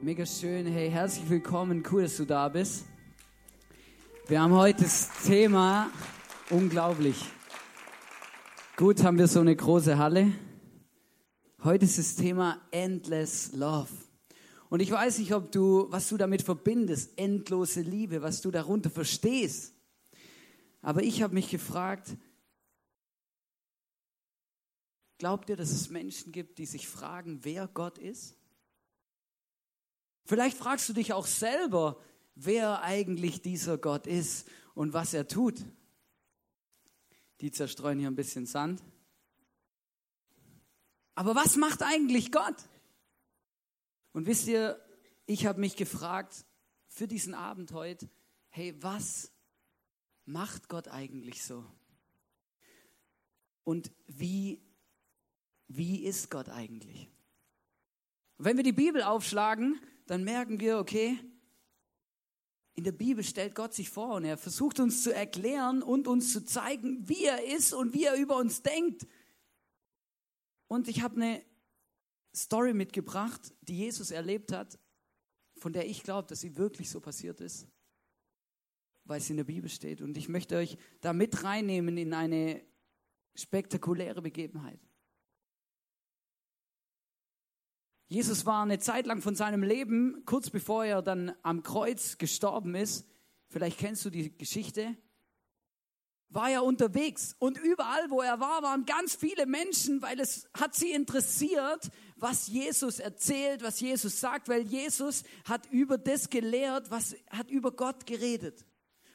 Mega schön. Hey, herzlich willkommen. Cool, dass du da bist. Wir haben heute das Thema unglaublich. Gut, haben wir so eine große Halle. Heute ist das Thema Endless Love. Und ich weiß nicht, ob du, was du damit verbindest, endlose Liebe, was du darunter verstehst. Aber ich habe mich gefragt, glaubt ihr, dass es Menschen gibt, die sich fragen, wer Gott ist? Vielleicht fragst du dich auch selber, wer eigentlich dieser Gott ist und was er tut. Die zerstreuen hier ein bisschen Sand. Aber was macht eigentlich Gott? Und wisst ihr, ich habe mich gefragt für diesen Abend heute, hey, was macht Gott eigentlich so? Und wie, wie ist Gott eigentlich? wenn wir die Bibel aufschlagen, dann merken wir, okay, in der Bibel stellt Gott sich vor und er versucht uns zu erklären und uns zu zeigen, wie er ist und wie er über uns denkt. Und ich habe eine Story mitgebracht, die Jesus erlebt hat, von der ich glaube, dass sie wirklich so passiert ist, weil sie in der Bibel steht. Und ich möchte euch da mit reinnehmen in eine spektakuläre Begebenheit. Jesus war eine Zeit lang von seinem Leben, kurz bevor er dann am Kreuz gestorben ist, vielleicht kennst du die Geschichte, war er unterwegs und überall, wo er war, waren ganz viele Menschen, weil es hat sie interessiert, was Jesus erzählt, was Jesus sagt, weil Jesus hat über das gelehrt, was hat über Gott geredet.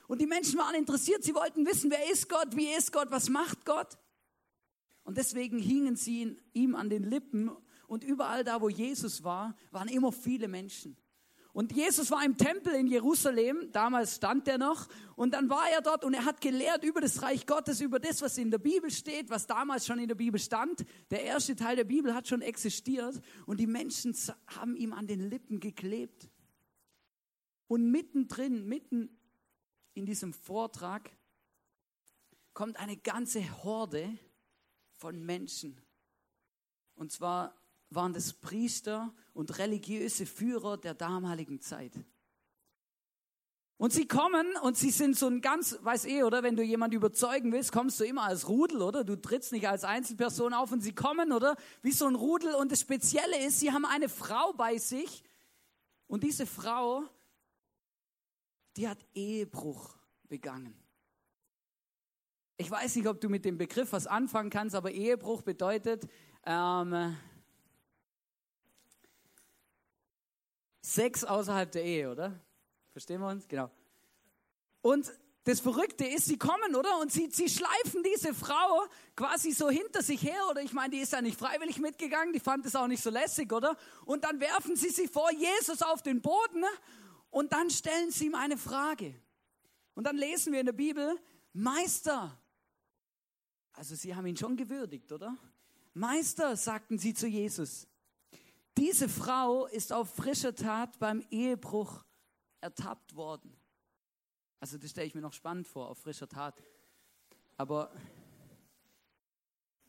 Und die Menschen waren interessiert, sie wollten wissen, wer ist Gott, wie ist Gott, was macht Gott? Und deswegen hingen sie ihm an den Lippen und überall da, wo Jesus war, waren immer viele Menschen. Und Jesus war im Tempel in Jerusalem, damals stand er noch, und dann war er dort und er hat gelehrt über das Reich Gottes, über das, was in der Bibel steht, was damals schon in der Bibel stand. Der erste Teil der Bibel hat schon existiert und die Menschen haben ihm an den Lippen geklebt. Und mittendrin, mitten in diesem Vortrag, kommt eine ganze Horde von Menschen. Und zwar waren das Priester und religiöse Führer der damaligen Zeit. Und sie kommen und sie sind so ein ganz, weiß eh, oder? Wenn du jemand überzeugen willst, kommst du immer als Rudel, oder? Du trittst nicht als Einzelperson auf und sie kommen, oder? Wie so ein Rudel. Und das Spezielle ist, sie haben eine Frau bei sich. Und diese Frau, die hat Ehebruch begangen. Ich weiß nicht, ob du mit dem Begriff was anfangen kannst, aber Ehebruch bedeutet, ähm, Sex außerhalb der Ehe, oder? Verstehen wir uns? Genau. Und das Verrückte ist, sie kommen, oder? Und sie, sie schleifen diese Frau quasi so hinter sich her, oder? Ich meine, die ist ja nicht freiwillig mitgegangen, die fand es auch nicht so lässig, oder? Und dann werfen sie sie vor Jesus auf den Boden und dann stellen sie ihm eine Frage. Und dann lesen wir in der Bibel, Meister, also sie haben ihn schon gewürdigt, oder? Meister, sagten sie zu Jesus, diese Frau ist auf frischer Tat beim Ehebruch ertappt worden. Also das stelle ich mir noch spannend vor, auf frischer Tat. Aber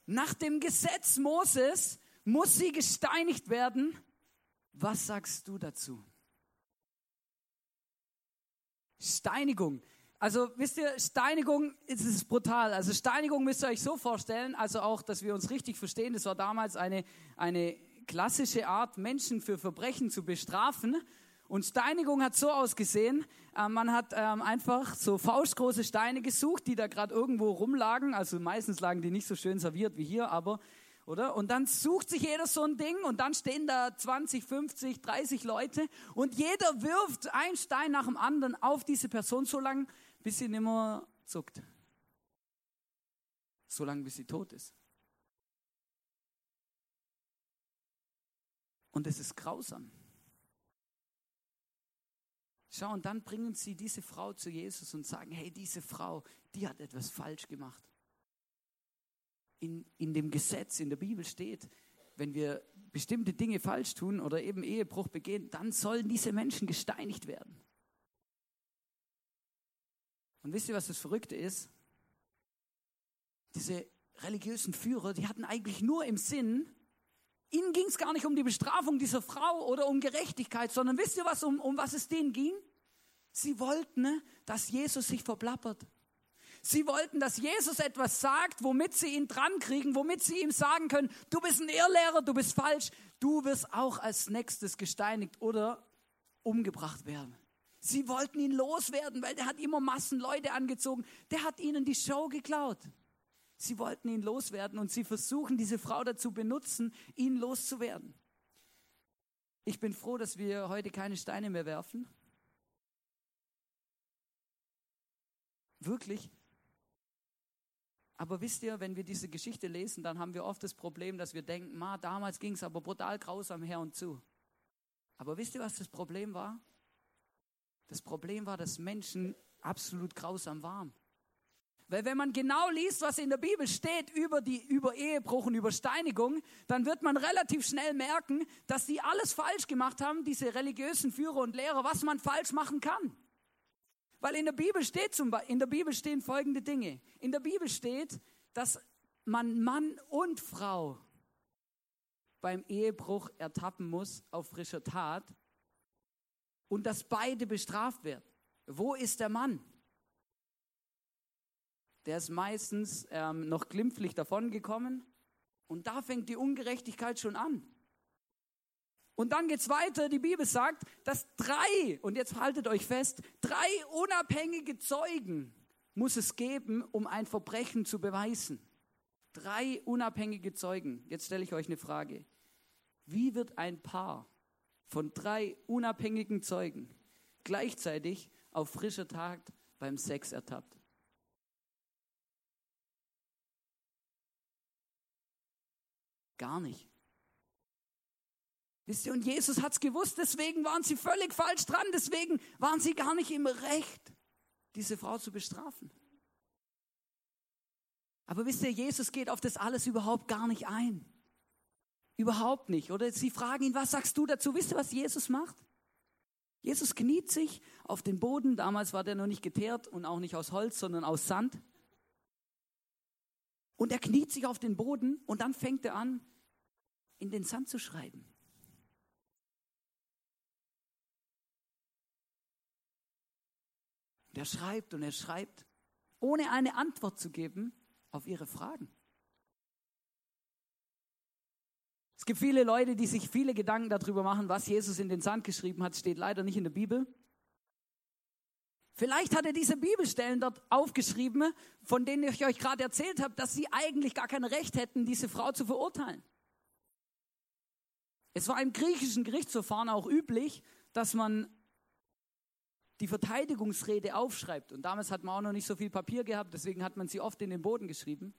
nach dem Gesetz Moses muss sie gesteinigt werden. Was sagst du dazu? Steinigung. Also wisst ihr, Steinigung ist es brutal. Also Steinigung müsst ihr euch so vorstellen, also auch, dass wir uns richtig verstehen, das war damals eine, eine klassische Art, Menschen für Verbrechen zu bestrafen. Und Steinigung hat so ausgesehen, äh, man hat ähm, einfach so faustgroße Steine gesucht, die da gerade irgendwo rumlagen. Also meistens lagen die nicht so schön serviert wie hier, aber, oder? Und dann sucht sich jeder so ein Ding und dann stehen da 20, 50, 30 Leute und jeder wirft einen Stein nach dem anderen auf diese Person so lange, bis sie nicht mehr zuckt. So lange, bis sie tot ist. Und es ist grausam. Schau, und dann bringen sie diese Frau zu Jesus und sagen, hey, diese Frau, die hat etwas falsch gemacht. In, in dem Gesetz, in der Bibel steht, wenn wir bestimmte Dinge falsch tun oder eben Ehebruch begehen, dann sollen diese Menschen gesteinigt werden. Und wisst ihr, was das Verrückte ist? Diese religiösen Führer, die hatten eigentlich nur im Sinn, Ihnen ging es gar nicht um die Bestrafung dieser Frau oder um Gerechtigkeit, sondern wisst ihr, was, um, um was es denen ging? Sie wollten, ne, dass Jesus sich verplappert. Sie wollten, dass Jesus etwas sagt, womit sie ihn drankriegen, womit sie ihm sagen können, du bist ein Irrlehrer, du bist falsch, du wirst auch als nächstes gesteinigt oder umgebracht werden. Sie wollten ihn loswerden, weil der hat immer Massen Leute angezogen. Der hat ihnen die Show geklaut. Sie wollten ihn loswerden und sie versuchen, diese Frau dazu benutzen, ihn loszuwerden. Ich bin froh, dass wir heute keine Steine mehr werfen. Wirklich. Aber wisst ihr, wenn wir diese Geschichte lesen, dann haben wir oft das Problem, dass wir denken, ma, damals ging es aber brutal grausam her und zu. Aber wisst ihr, was das Problem war? Das Problem war, dass Menschen absolut grausam waren. Weil wenn man genau liest, was in der Bibel steht über, die, über Ehebruch und über Steinigung, dann wird man relativ schnell merken, dass die alles falsch gemacht haben, diese religiösen Führer und Lehrer, was man falsch machen kann. Weil in der Bibel steht zum Beispiel, in der Bibel stehen folgende Dinge. In der Bibel steht, dass man Mann und Frau beim Ehebruch ertappen muss auf frischer Tat und dass beide bestraft werden. Wo ist der Mann? Der ist meistens ähm, noch glimpflich davongekommen und da fängt die Ungerechtigkeit schon an. Und dann geht's weiter. Die Bibel sagt, dass drei, und jetzt haltet euch fest, drei unabhängige Zeugen muss es geben, um ein Verbrechen zu beweisen. Drei unabhängige Zeugen. Jetzt stelle ich euch eine Frage. Wie wird ein Paar von drei unabhängigen Zeugen gleichzeitig auf frischer Tag beim Sex ertappt. Gar nicht. Wisst ihr, und Jesus hat es gewusst, deswegen waren sie völlig falsch dran, deswegen waren sie gar nicht im Recht, diese Frau zu bestrafen. Aber wisst ihr, Jesus geht auf das alles überhaupt gar nicht ein. Überhaupt nicht. Oder sie fragen ihn, was sagst du dazu? Wisst ihr, was Jesus macht? Jesus kniet sich auf den Boden. Damals war der noch nicht geteert und auch nicht aus Holz, sondern aus Sand. Und er kniet sich auf den Boden und dann fängt er an, in den Sand zu schreiben. Und er schreibt und er schreibt, ohne eine Antwort zu geben auf ihre Fragen. Es gibt viele Leute, die sich viele Gedanken darüber machen, was Jesus in den Sand geschrieben hat, steht leider nicht in der Bibel. Vielleicht hat er diese Bibelstellen dort aufgeschrieben, von denen ich euch gerade erzählt habe, dass sie eigentlich gar kein Recht hätten, diese Frau zu verurteilen. Es war im griechischen Gerichtsverfahren auch üblich, dass man die Verteidigungsrede aufschreibt. Und damals hat man auch noch nicht so viel Papier gehabt, deswegen hat man sie oft in den Boden geschrieben.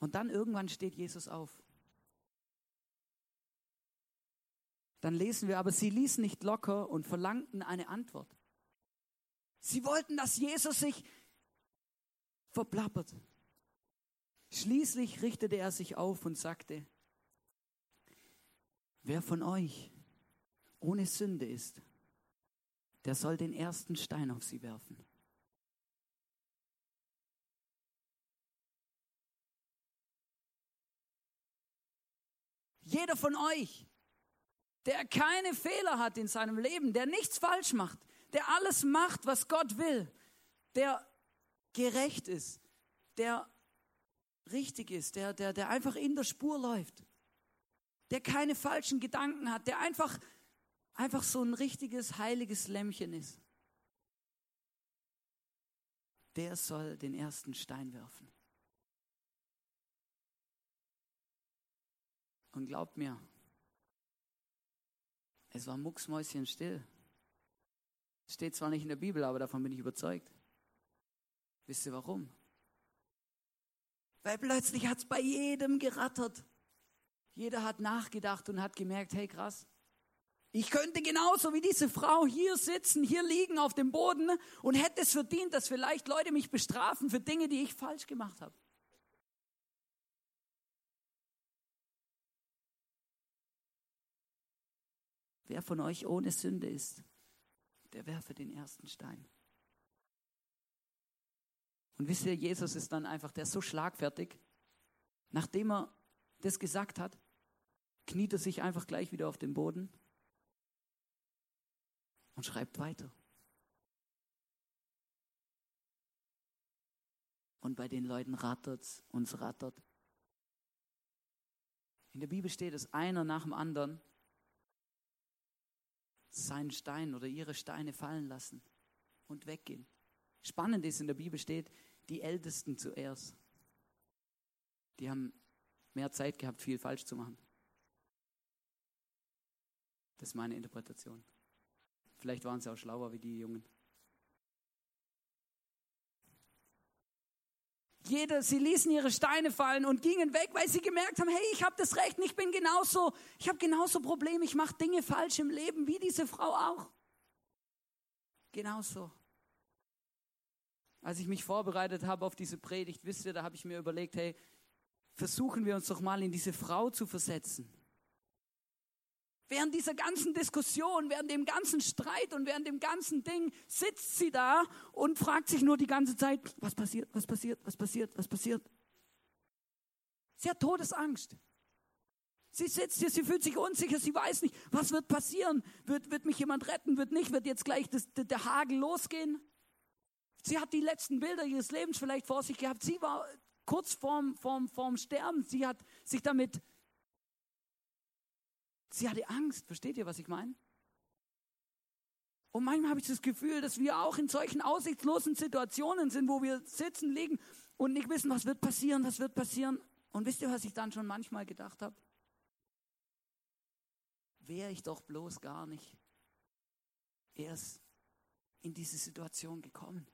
Und dann irgendwann steht Jesus auf. Dann lesen wir, aber sie ließen nicht locker und verlangten eine Antwort. Sie wollten, dass Jesus sich verplappert. Schließlich richtete er sich auf und sagte, wer von euch ohne Sünde ist, der soll den ersten Stein auf sie werfen. Jeder von euch, der keine Fehler hat in seinem Leben, der nichts falsch macht, der alles macht, was Gott will, der gerecht ist, der richtig ist, der, der, der einfach in der Spur läuft, der keine falschen Gedanken hat, der einfach, einfach so ein richtiges, heiliges Lämmchen ist, der soll den ersten Stein werfen. Und glaubt mir, es war mucksmäuschen still. Steht zwar nicht in der Bibel, aber davon bin ich überzeugt. Wisst ihr warum? Weil plötzlich hat es bei jedem gerattert. Jeder hat nachgedacht und hat gemerkt, hey krass, ich könnte genauso wie diese Frau hier sitzen, hier liegen auf dem Boden und hätte es verdient, dass vielleicht Leute mich bestrafen für Dinge, die ich falsch gemacht habe. Wer von euch ohne Sünde ist, der werfe den ersten Stein. Und wisst ihr, Jesus ist dann einfach, der ist so schlagfertig. Nachdem er das gesagt hat, kniet er sich einfach gleich wieder auf den Boden und schreibt weiter. Und bei den Leuten rattert es, uns rattert. In der Bibel steht es, einer nach dem anderen seinen Stein oder ihre Steine fallen lassen und weggehen. Spannend ist, in der Bibel steht, die Ältesten zuerst. Die haben mehr Zeit gehabt, viel falsch zu machen. Das ist meine Interpretation. Vielleicht waren sie auch schlauer wie die Jungen. Jeder, sie ließen ihre Steine fallen und gingen weg, weil sie gemerkt haben, hey, ich habe das Recht, ich bin genauso, ich habe genauso Probleme, ich mache Dinge falsch im Leben wie diese Frau auch. Genauso. Als ich mich vorbereitet habe auf diese Predigt, wisst ihr, da habe ich mir überlegt, hey, versuchen wir uns doch mal in diese Frau zu versetzen. Während dieser ganzen Diskussion, während dem ganzen Streit und während dem ganzen Ding sitzt sie da und fragt sich nur die ganze Zeit, was passiert, was passiert, was passiert, was passiert. Sie hat Todesangst. Sie sitzt hier, sie fühlt sich unsicher, sie weiß nicht, was wird passieren. Wird, wird mich jemand retten, wird nicht, wird jetzt gleich das, der Hagel losgehen. Sie hat die letzten Bilder ihres Lebens vielleicht vor sich gehabt. Sie war kurz vorm, vorm, vorm Sterben. Sie hat sich damit Sie hatte Angst. Versteht ihr, was ich meine? Und manchmal habe ich das Gefühl, dass wir auch in solchen aussichtslosen Situationen sind, wo wir sitzen, liegen und nicht wissen, was wird passieren, was wird passieren. Und wisst ihr, was ich dann schon manchmal gedacht habe? Wäre ich doch bloß gar nicht erst in diese Situation gekommen.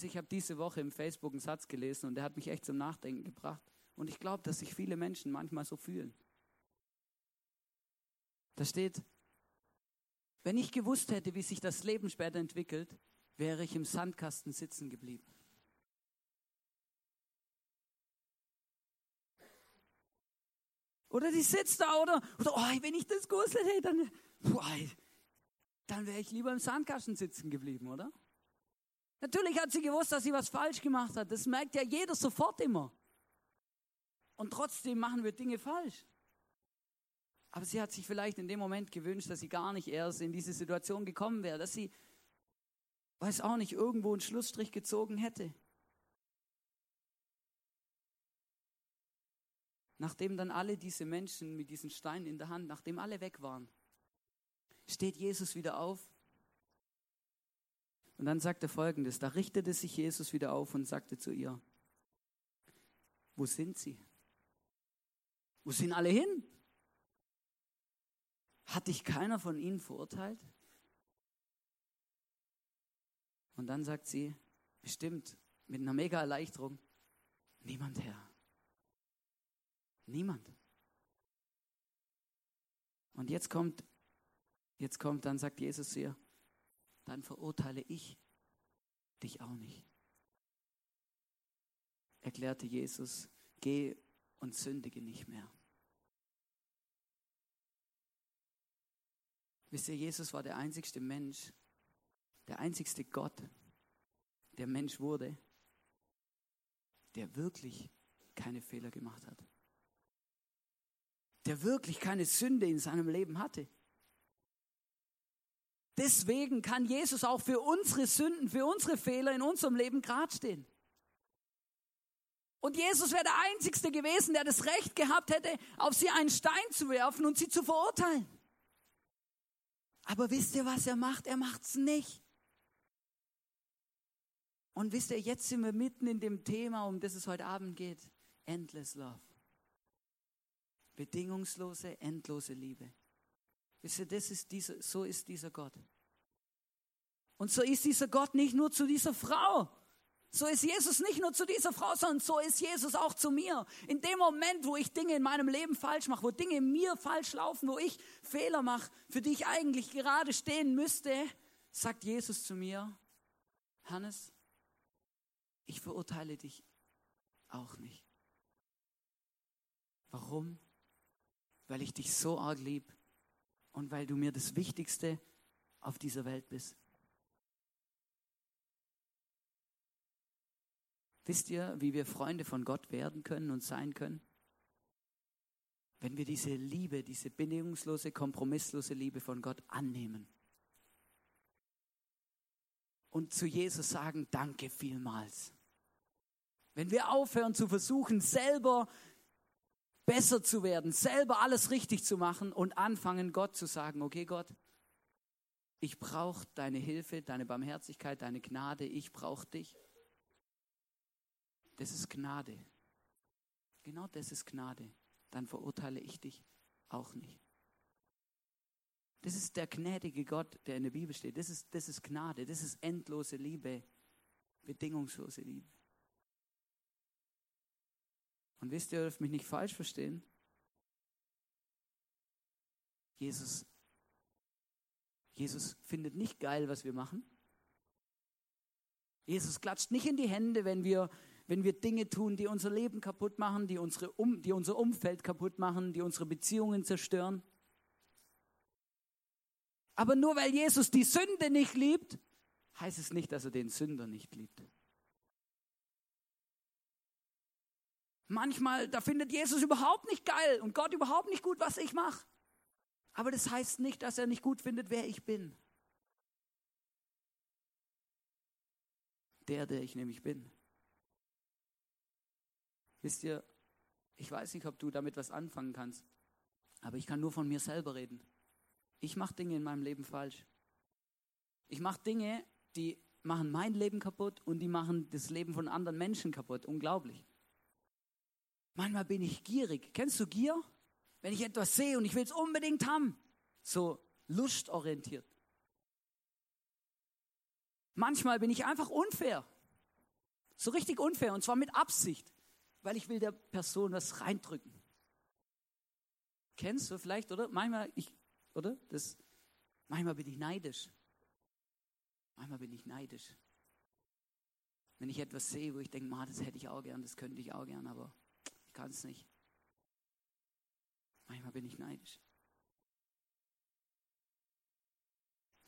Ich habe diese Woche im Facebook einen Satz gelesen und der hat mich echt zum Nachdenken gebracht. Und ich glaube, dass sich viele Menschen manchmal so fühlen. Da steht, wenn ich gewusst hätte, wie sich das Leben später entwickelt, wäre ich im Sandkasten sitzen geblieben. Oder die sitzt da oder, oder oh, wenn ich das gewusst hätte, dann, dann wäre ich lieber im Sandkasten sitzen geblieben, oder? Natürlich hat sie gewusst, dass sie was falsch gemacht hat. Das merkt ja jeder sofort immer. Und trotzdem machen wir Dinge falsch. Aber sie hat sich vielleicht in dem Moment gewünscht, dass sie gar nicht erst in diese Situation gekommen wäre, dass sie, weiß auch nicht, irgendwo einen Schlussstrich gezogen hätte. Nachdem dann alle diese Menschen mit diesen Steinen in der Hand, nachdem alle weg waren, steht Jesus wieder auf. Und dann sagt er folgendes, da richtete sich Jesus wieder auf und sagte zu ihr, wo sind sie? Wo sind alle hin? Hat dich keiner von ihnen verurteilt? Und dann sagt sie, bestimmt, mit einer mega Erleichterung, niemand Herr. Niemand. Und jetzt kommt, jetzt kommt, dann sagt Jesus ihr, dann verurteile ich dich auch nicht. Erklärte Jesus, geh und sündige nicht mehr. Wisst ihr, Jesus war der einzigste Mensch, der einzigste Gott, der Mensch wurde, der wirklich keine Fehler gemacht hat. Der wirklich keine Sünde in seinem Leben hatte. Deswegen kann Jesus auch für unsere Sünden, für unsere Fehler in unserem Leben gerade stehen. Und Jesus wäre der Einzigste gewesen, der das Recht gehabt hätte, auf sie einen Stein zu werfen und sie zu verurteilen. Aber wisst ihr, was er macht? Er macht's nicht. Und wisst ihr, jetzt sind wir mitten in dem Thema, um das es heute Abend geht. Endless Love. Bedingungslose, endlose Liebe. Wisst ihr, das ist dieser, so ist dieser Gott. Und so ist dieser Gott nicht nur zu dieser Frau. So ist Jesus nicht nur zu dieser Frau, sondern so ist Jesus auch zu mir. In dem Moment, wo ich Dinge in meinem Leben falsch mache, wo Dinge in mir falsch laufen, wo ich Fehler mache, für die ich eigentlich gerade stehen müsste, sagt Jesus zu mir, Hannes, ich verurteile dich auch nicht. Warum? Weil ich dich so arg lieb und weil du mir das Wichtigste auf dieser Welt bist. Wisst ihr, wie wir Freunde von Gott werden können und sein können? Wenn wir diese Liebe, diese bedingungslose, kompromisslose Liebe von Gott annehmen. Und zu Jesus sagen, danke vielmals. Wenn wir aufhören zu versuchen, selber besser zu werden, selber alles richtig zu machen und anfangen, Gott zu sagen, okay Gott, ich brauche deine Hilfe, deine Barmherzigkeit, deine Gnade, ich brauche dich. Das ist Gnade. Genau das ist Gnade. Dann verurteile ich dich auch nicht. Das ist der gnädige Gott, der in der Bibel steht. Das ist, das ist Gnade, das ist endlose Liebe, bedingungslose Liebe. Und wisst ihr, ihr dürft mich nicht falsch verstehen. Jesus, Jesus findet nicht geil, was wir machen. Jesus klatscht nicht in die Hände, wenn wir, wenn wir Dinge tun, die unser Leben kaputt machen, die, unsere um, die unser Umfeld kaputt machen, die unsere Beziehungen zerstören. Aber nur weil Jesus die Sünde nicht liebt, heißt es nicht, dass er den Sünder nicht liebt. Manchmal, da findet Jesus überhaupt nicht geil und Gott überhaupt nicht gut, was ich mache. Aber das heißt nicht, dass er nicht gut findet, wer ich bin. Der, der ich nämlich bin. Wisst ihr, ich weiß nicht, ob du damit was anfangen kannst, aber ich kann nur von mir selber reden. Ich mache Dinge in meinem Leben falsch. Ich mache Dinge, die machen mein Leben kaputt und die machen das Leben von anderen Menschen kaputt. Unglaublich. Manchmal bin ich gierig. Kennst du Gier? Wenn ich etwas sehe und ich will es unbedingt haben. So lustorientiert. Manchmal bin ich einfach unfair. So richtig unfair und zwar mit Absicht, weil ich will der Person was reindrücken. Kennst du vielleicht, oder? Manchmal, ich, oder? Das, manchmal bin ich neidisch. Manchmal bin ich neidisch. Wenn ich etwas sehe, wo ich denke, das hätte ich auch gern, das könnte ich auch gern, aber ich kann es nicht. Manchmal bin ich neidisch.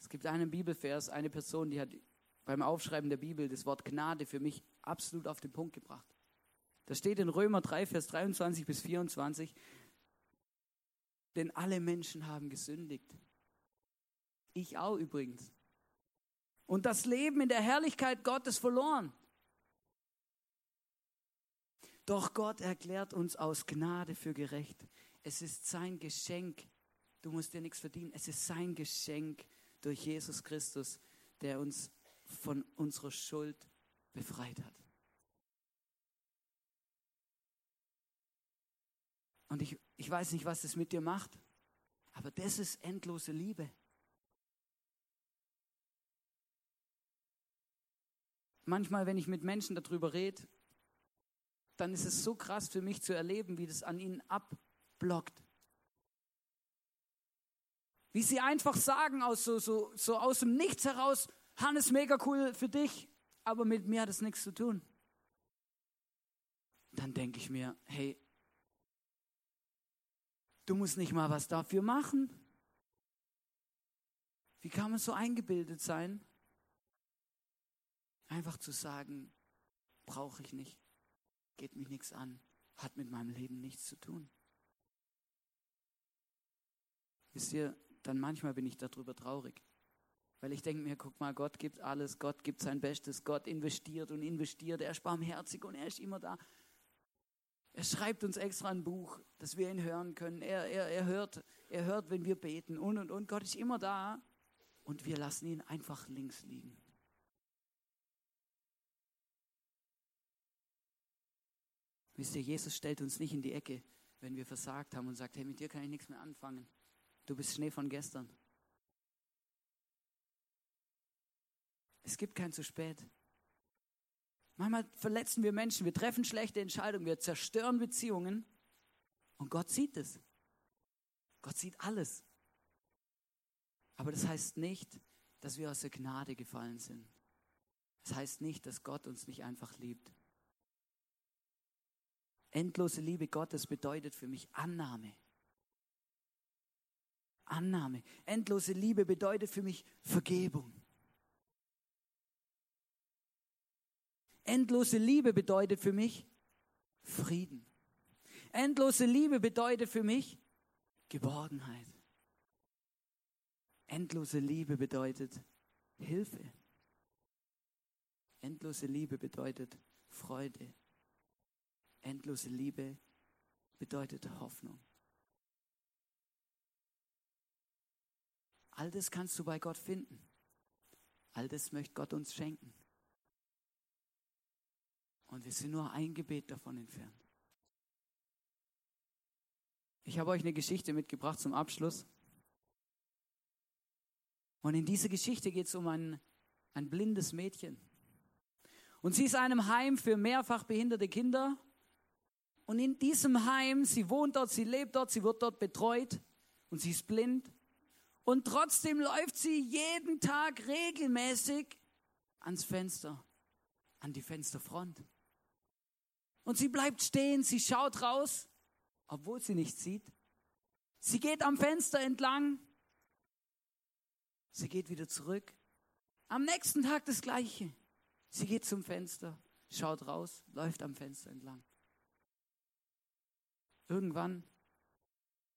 Es gibt einen Bibelvers, eine Person, die hat beim Aufschreiben der Bibel das Wort Gnade für mich absolut auf den Punkt gebracht. Da steht in Römer 3, Vers 23 bis 24, denn alle Menschen haben gesündigt. Ich auch übrigens. Und das Leben in der Herrlichkeit Gottes verloren. Doch Gott erklärt uns aus Gnade für gerecht. Es ist sein Geschenk. Du musst dir nichts verdienen. Es ist sein Geschenk durch Jesus Christus, der uns von unserer Schuld befreit hat. Und ich, ich weiß nicht, was das mit dir macht, aber das ist endlose Liebe. Manchmal, wenn ich mit Menschen darüber rede, dann ist es so krass für mich zu erleben, wie das an ihnen abblockt. Wie sie einfach sagen, aus so, so, so aus dem Nichts heraus, Hannes, mega cool für dich, aber mit mir hat es nichts zu tun. Dann denke ich mir, hey, du musst nicht mal was dafür machen. Wie kann man so eingebildet sein? Einfach zu sagen, brauche ich nicht geht mich nichts an, hat mit meinem Leben nichts zu tun. Wisst ihr, dann manchmal bin ich darüber traurig. Weil ich denke mir, guck mal, Gott gibt alles, Gott gibt sein Bestes, Gott investiert und investiert, er ist barmherzig und er ist immer da. Er schreibt uns extra ein Buch, dass wir ihn hören können. Er, er, er, hört, er hört, wenn wir beten und und und. Gott ist immer da und wir lassen ihn einfach links liegen. Wisst ihr, Jesus stellt uns nicht in die Ecke, wenn wir versagt haben und sagt, hey, mit dir kann ich nichts mehr anfangen. Du bist Schnee von gestern. Es gibt kein zu spät. Manchmal verletzen wir Menschen, wir treffen schlechte Entscheidungen, wir zerstören Beziehungen und Gott sieht es. Gott sieht alles. Aber das heißt nicht, dass wir aus der Gnade gefallen sind. Das heißt nicht, dass Gott uns nicht einfach liebt. Endlose Liebe Gottes bedeutet für mich Annahme. Annahme. Endlose Liebe bedeutet für mich Vergebung. Endlose Liebe bedeutet für mich Frieden. Endlose Liebe bedeutet für mich Geborgenheit. Endlose Liebe bedeutet Hilfe. Endlose Liebe bedeutet Freude. Endlose Liebe bedeutet Hoffnung. All das kannst du bei Gott finden. All das möchte Gott uns schenken. Und wir sind nur ein Gebet davon entfernt. Ich habe euch eine Geschichte mitgebracht zum Abschluss. Und in dieser Geschichte geht es um ein, ein blindes Mädchen. Und sie ist in einem Heim für mehrfach behinderte Kinder. Und in diesem Heim, sie wohnt dort, sie lebt dort, sie wird dort betreut und sie ist blind. Und trotzdem läuft sie jeden Tag regelmäßig ans Fenster, an die Fensterfront. Und sie bleibt stehen, sie schaut raus, obwohl sie nichts sieht. Sie geht am Fenster entlang, sie geht wieder zurück. Am nächsten Tag das Gleiche. Sie geht zum Fenster, schaut raus, läuft am Fenster entlang. Irgendwann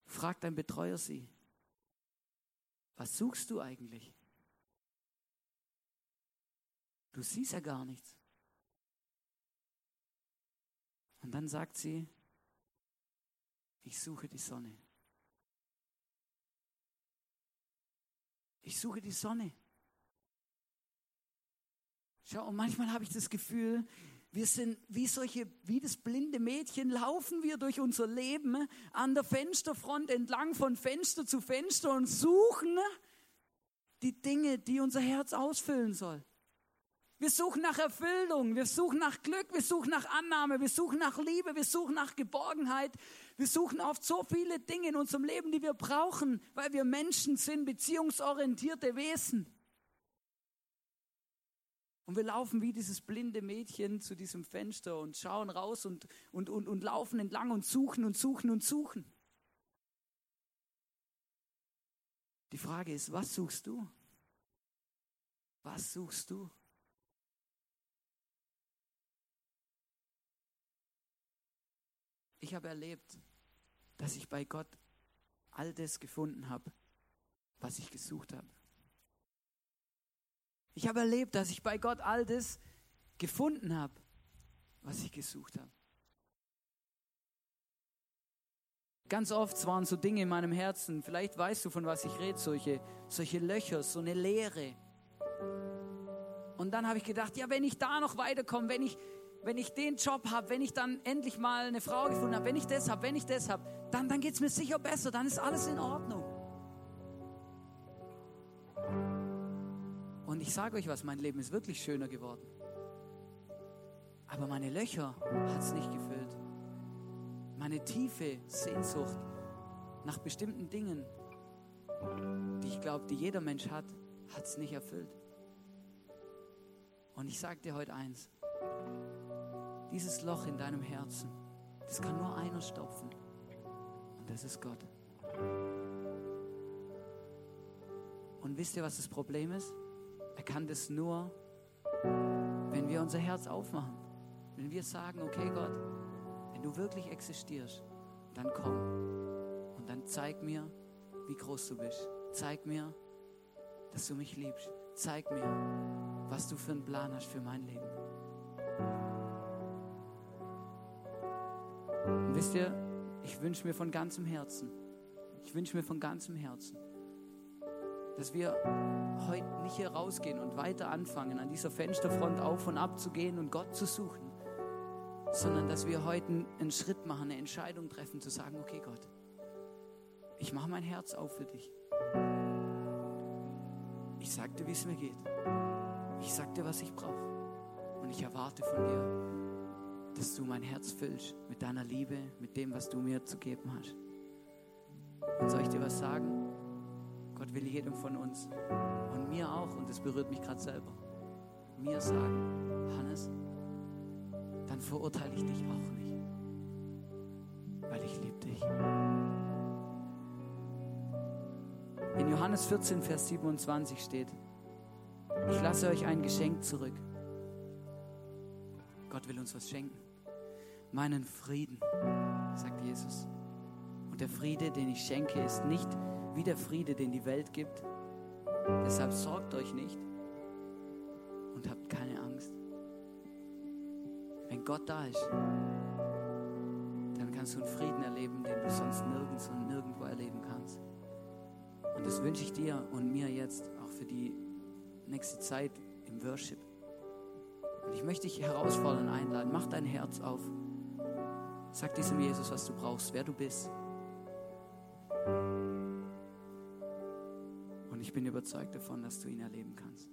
fragt ein Betreuer sie, was suchst du eigentlich? Du siehst ja gar nichts. Und dann sagt sie, ich suche die Sonne. Ich suche die Sonne. Schau, und manchmal habe ich das Gefühl, wir sind wie solche, wie das blinde Mädchen, laufen wir durch unser Leben an der Fensterfront entlang von Fenster zu Fenster und suchen die Dinge, die unser Herz ausfüllen soll. Wir suchen nach Erfüllung, wir suchen nach Glück, wir suchen nach Annahme, wir suchen nach Liebe, wir suchen nach Geborgenheit. Wir suchen oft so viele Dinge in unserem Leben, die wir brauchen, weil wir Menschen sind, beziehungsorientierte Wesen. Und wir laufen wie dieses blinde Mädchen zu diesem Fenster und schauen raus und, und, und, und laufen entlang und suchen und suchen und suchen. Die Frage ist, was suchst du? Was suchst du? Ich habe erlebt, dass ich bei Gott all das gefunden habe, was ich gesucht habe. Ich habe erlebt, dass ich bei Gott all das gefunden habe, was ich gesucht habe. Ganz oft waren so Dinge in meinem Herzen, vielleicht weißt du, von was ich rede, solche, solche Löcher, so eine Leere. Und dann habe ich gedacht, ja, wenn ich da noch weiterkomme, wenn ich, wenn ich den Job habe, wenn ich dann endlich mal eine Frau gefunden habe, wenn ich das habe, wenn ich das habe, dann, dann geht es mir sicher besser, dann ist alles in Ordnung. Und ich sage euch was, mein Leben ist wirklich schöner geworden. Aber meine Löcher hat es nicht gefüllt. Meine tiefe Sehnsucht nach bestimmten Dingen, die ich glaube, die jeder Mensch hat, hat es nicht erfüllt. Und ich sage dir heute eins, dieses Loch in deinem Herzen, das kann nur einer stopfen. Und das ist Gott. Und wisst ihr, was das Problem ist? Er kann das nur, wenn wir unser Herz aufmachen. Wenn wir sagen, okay Gott, wenn du wirklich existierst, dann komm und dann zeig mir, wie groß du bist. Zeig mir, dass du mich liebst. Zeig mir, was du für einen Plan hast für mein Leben. Und wisst ihr, ich wünsche mir von ganzem Herzen, ich wünsche mir von ganzem Herzen, dass wir heute nicht hier rausgehen und weiter anfangen, an dieser Fensterfront auf und ab zu gehen und Gott zu suchen, sondern dass wir heute einen Schritt machen, eine Entscheidung treffen, zu sagen, okay Gott, ich mache mein Herz auf für dich. Ich sag dir, wie es mir geht. Ich sag dir, was ich brauche. Und ich erwarte von dir, dass du mein Herz füllst mit deiner Liebe, mit dem, was du mir zu geben hast. Und soll ich dir was sagen? Will jedem von uns und mir auch, und das berührt mich gerade selber, mir sagen, Hannes, dann verurteile ich dich auch nicht, weil ich liebe dich. In Johannes 14, Vers 27 steht, ich lasse euch ein Geschenk zurück. Gott will uns was schenken. Meinen Frieden, sagt Jesus. Und der Friede, den ich schenke, ist nicht wie der Friede, den die Welt gibt. Deshalb sorgt euch nicht und habt keine Angst. Wenn Gott da ist, dann kannst du einen Frieden erleben, den du sonst nirgends und nirgendwo erleben kannst. Und das wünsche ich dir und mir jetzt auch für die nächste Zeit im Worship. Und ich möchte dich herausfordern, einladen. Mach dein Herz auf. Sag diesem Jesus, was du brauchst, wer du bist. Ich bin überzeugt davon, dass du ihn erleben kannst.